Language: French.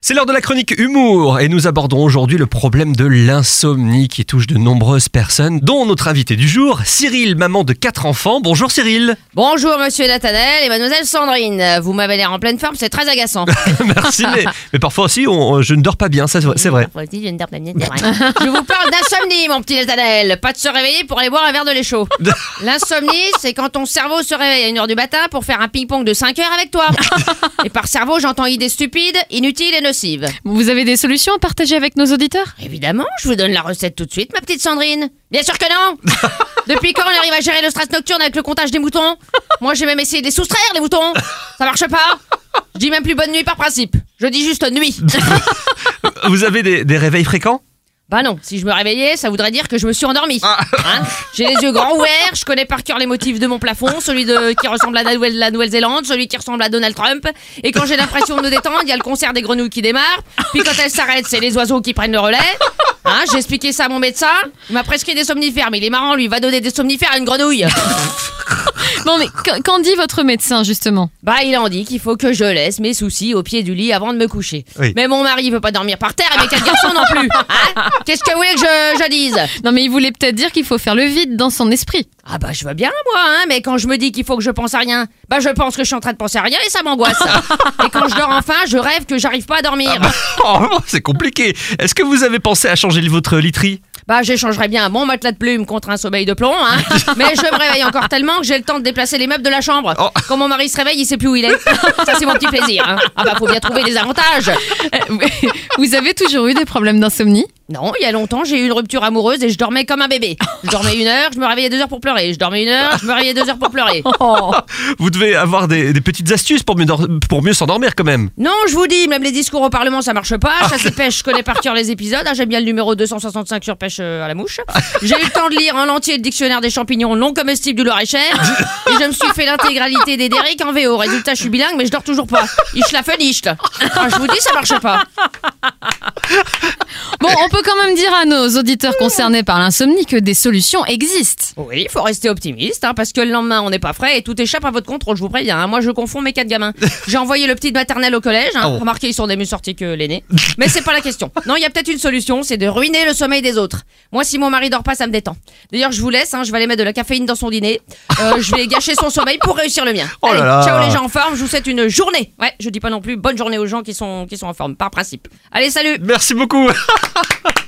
C'est l'heure de la chronique humour et nous abordons aujourd'hui le problème de l'insomnie qui touche de nombreuses personnes, dont notre invité du jour, Cyril, maman de quatre enfants. Bonjour Cyril. Bonjour monsieur Nathanaël et mademoiselle Sandrine. Vous m'avez l'air en pleine forme, c'est très agaçant. Merci, mais, mais parfois aussi on- je ne dors pas bien, ça, c'est vrai. Parfois aussi, je ne dors pas bien, c'est vrai. Je vous parle d'insomnie, mon petit Nathanaël. Pas de se réveiller pour aller boire un verre de lait chaud. L'insomnie, c'est quand ton cerveau se réveille à 1h du matin pour faire un ping-pong de 5 heures avec toi. Et par cerveau, j'entends idées stupides, inutiles et nocives. Vous avez des solutions à partager avec nos auditeurs? Évidemment, je vous donne la recette tout de suite, ma petite Sandrine. Bien sûr que non Depuis quand on arrive à gérer le stress nocturne avec le comptage des moutons? Moi, j'ai même essayé de les soustraire, les moutons Ça marche pas Je dis même plus bonne nuit par principe. Je dis juste nuit. Vous avez des, des réveils fréquents? Bah non, si je me réveillais, ça voudrait dire que je me suis endormi. Hein J'ai les yeux grands ouverts, je connais par cœur les motifs de mon plafond, celui de qui ressemble à la Nouvelle- la Nouvelle-Zélande, celui qui ressemble à Donald Trump. Et quand j'ai l'impression de me détendre, il y a le concert des grenouilles qui démarre. Puis quand elles s'arrêtent, c'est les oiseaux qui prennent le relais. Hein, j'ai expliqué ça à mon médecin. Il m'a prescrit des somnifères, mais il est marrant, lui, il va donner des somnifères à une grenouille. Bon, mais qu- qu'en dit votre médecin justement? Bah, il en dit qu'il faut que je laisse mes soucis au pied du lit avant de me coucher. Oui. Mais mon mari veut pas dormir par terre mes quatre garçons non plus. Hein? Qu'est-ce que vous voulez que je, je dise? Non, mais il voulait peut-être dire qu'il faut faire le vide dans son esprit. Ah bah je veux bien moi, hein, mais quand je me dis qu'il faut que je pense à rien, bah je pense que je suis en train de penser à rien et ça m'angoisse. et quand je dors enfin, je rêve que j'arrive pas à dormir. Oh, C'est compliqué. Est-ce que vous avez pensé à changer votre literie? Bah j'échangerais bien mon matelas de plumes contre un sommeil de plomb, hein. mais je me réveille encore tellement que j'ai le temps de déplacer les meubles de la chambre. Oh. Quand mon mari se réveille, il sait plus où il est. ça c'est mon petit plaisir. Hein. Ah bah faut bien trouver des avantages. Vous avez toujours eu des problèmes d'insomnie? Non, il y a longtemps, j'ai eu une rupture amoureuse et je dormais comme un bébé. Je dormais une heure, je me réveillais deux heures pour pleurer. Je dormais une heure, je me réveillais deux heures pour pleurer. Oh. Vous devez avoir des, des petites astuces pour mieux, pour mieux s'endormir quand même. Non, je vous dis, même les discours au Parlement, ça marche pas. Chasse et pêche, je connais par cœur les épisodes. Ah, J'aime bien le numéro 265 sur pêche euh, à la mouche. J'ai eu le temps de lire en entier le dictionnaire des champignons non comestibles du Loir-et-Cher. Et je me suis fait l'intégralité des Derrick en VO. Résultat, je suis bilingue, mais je dors toujours pas. Ich la nicht. Ah, je vous dis, ça marche pas. Bon, on peut dire à nos auditeurs concernés par l'insomnie que des solutions existent. Oui, il faut rester optimiste, hein, parce que le lendemain, on n'est pas frais et tout échappe à votre contrôle, je vous préviens. hein. Moi, je confonds mes quatre gamins. J'ai envoyé le petit de maternelle au collège. Hein. Ah bon Remarquez, ils sont des mieux sortis que l'aîné. Mais c'est pas la question. Non, il y a peut-être une solution, c'est de ruiner le sommeil des autres. Moi, si mon mari dort pas, ça me détend. D'ailleurs, je vous laisse, hein, je vais aller mettre de la caféine dans son dîner. Euh, je vais gâcher son sommeil pour réussir le mien. Oh là Allez, là. ciao les gens en forme, je vous souhaite une journée. Ouais, je dis pas non plus bonne journée aux gens qui sont, qui sont en forme, par principe. Allez, salut Merci beaucoup.